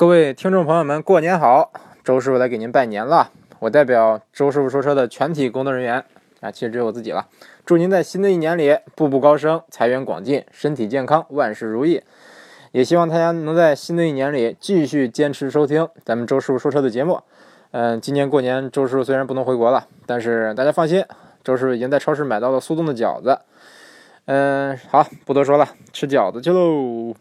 各位听众朋友们过年好周师傅来给您拜年了。我代表周师傅说车的全体工作人员啊其实只有我自己了。祝您在新的一年里步步高升财源广进身体健康万事如意。也希望大家能在新的一年里继续坚持收听咱们周师傅说车的节目。嗯今年过年周师傅虽然不能回国了但是大家放心周师傅已经在超市买到了速冻的饺子。嗯好不多说了吃饺子去喽。